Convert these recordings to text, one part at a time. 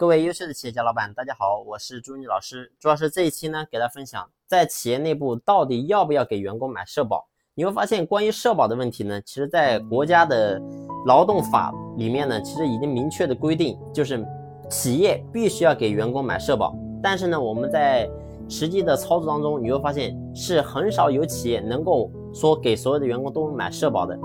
各位优秀的企业家老板，大家好，我是朱妮老师。主要是这一期呢，给大家分享在企业内部到底要不要给员工买社保。你会发现，关于社保的问题呢，其实在国家的劳动法里面呢，其实已经明确的规定，就是企业必须要给员工买社保。但是呢，我们在实际的操作当中，你会发现是很少有企业能够说给所有的员工都买社保的。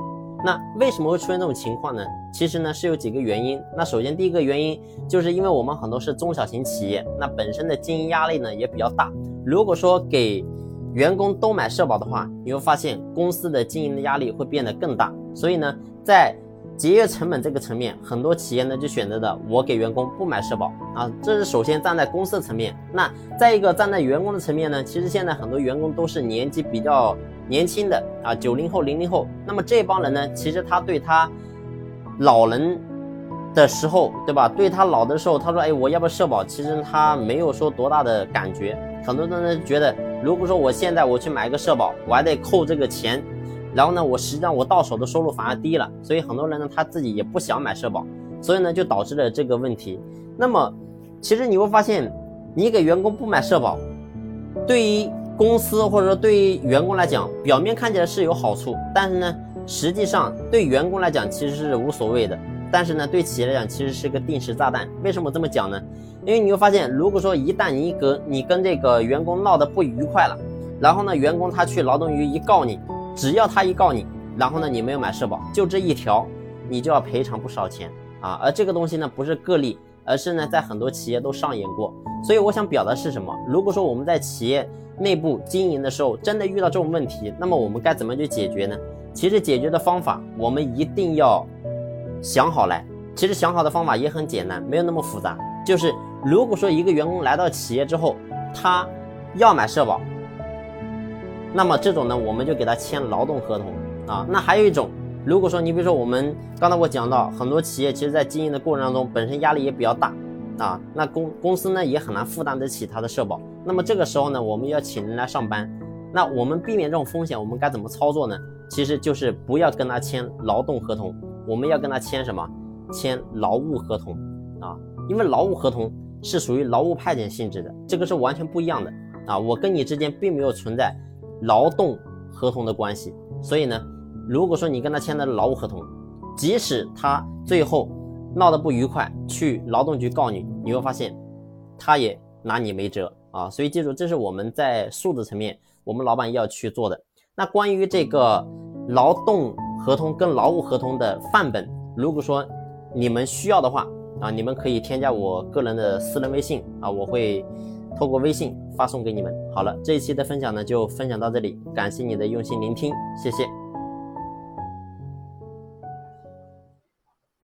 那为什么会出现这种情况呢？其实呢是有几个原因。那首先第一个原因就是因为我们很多是中小型企业，那本身的经营压力呢也比较大。如果说给员工都买社保的话，你会发现公司的经营的压力会变得更大。所以呢，在节约成本这个层面，很多企业呢就选择的我给员工不买社保啊。这是首先站在公司的层面。那再一个站在员工的层面呢，其实现在很多员工都是年纪比较。年轻的啊，九零后、零零后，那么这帮人呢，其实他对他老人的时候，对吧？对他老的时候，他说：“哎，我要不要社保？”其实他没有说多大的感觉。很多人呢觉得，如果说我现在我去买个社保，我还得扣这个钱，然后呢，我实际上我到手的收入反而低了。所以很多人呢，他自己也不想买社保，所以呢，就导致了这个问题。那么，其实你会发现，你给员工不买社保，对于公司或者说对于员工来讲，表面看起来是有好处，但是呢，实际上对员工来讲其实是无所谓的，但是呢，对企业来讲其实是个定时炸弹。为什么这么讲呢？因为你会发现，如果说一旦你跟你跟这个员工闹得不愉快了，然后呢，员工他去劳动局一告你，只要他一告你，然后呢，你没有买社保，就这一条，你就要赔偿不少钱啊。而这个东西呢，不是个例，而是呢，在很多企业都上演过。所以我想表达是什么？如果说我们在企业，内部经营的时候，真的遇到这种问题，那么我们该怎么去解决呢？其实解决的方法，我们一定要想好来。其实想好的方法也很简单，没有那么复杂。就是如果说一个员工来到企业之后，他要买社保，那么这种呢，我们就给他签劳动合同啊。那还有一种，如果说你比如说我们刚才我讲到，很多企业其实在经营的过程当中，本身压力也比较大。啊，那公公司呢也很难负担得起他的社保。那么这个时候呢，我们要请人来上班。那我们避免这种风险，我们该怎么操作呢？其实就是不要跟他签劳动合同，我们要跟他签什么？签劳务合同啊，因为劳务合同是属于劳务派遣性质的，这个是完全不一样的啊。我跟你之间并没有存在劳动合同的关系，所以呢，如果说你跟他签的劳务合同，即使他最后。闹得不愉快，去劳动局告你，你会发现，他也拿你没辙啊！所以记住，这是我们在素质层面，我们老板要去做的。那关于这个劳动合同跟劳务合同的范本，如果说你们需要的话啊，你们可以添加我个人的私人微信啊，我会透过微信发送给你们。好了，这一期的分享呢就分享到这里，感谢你的用心聆听，谢谢。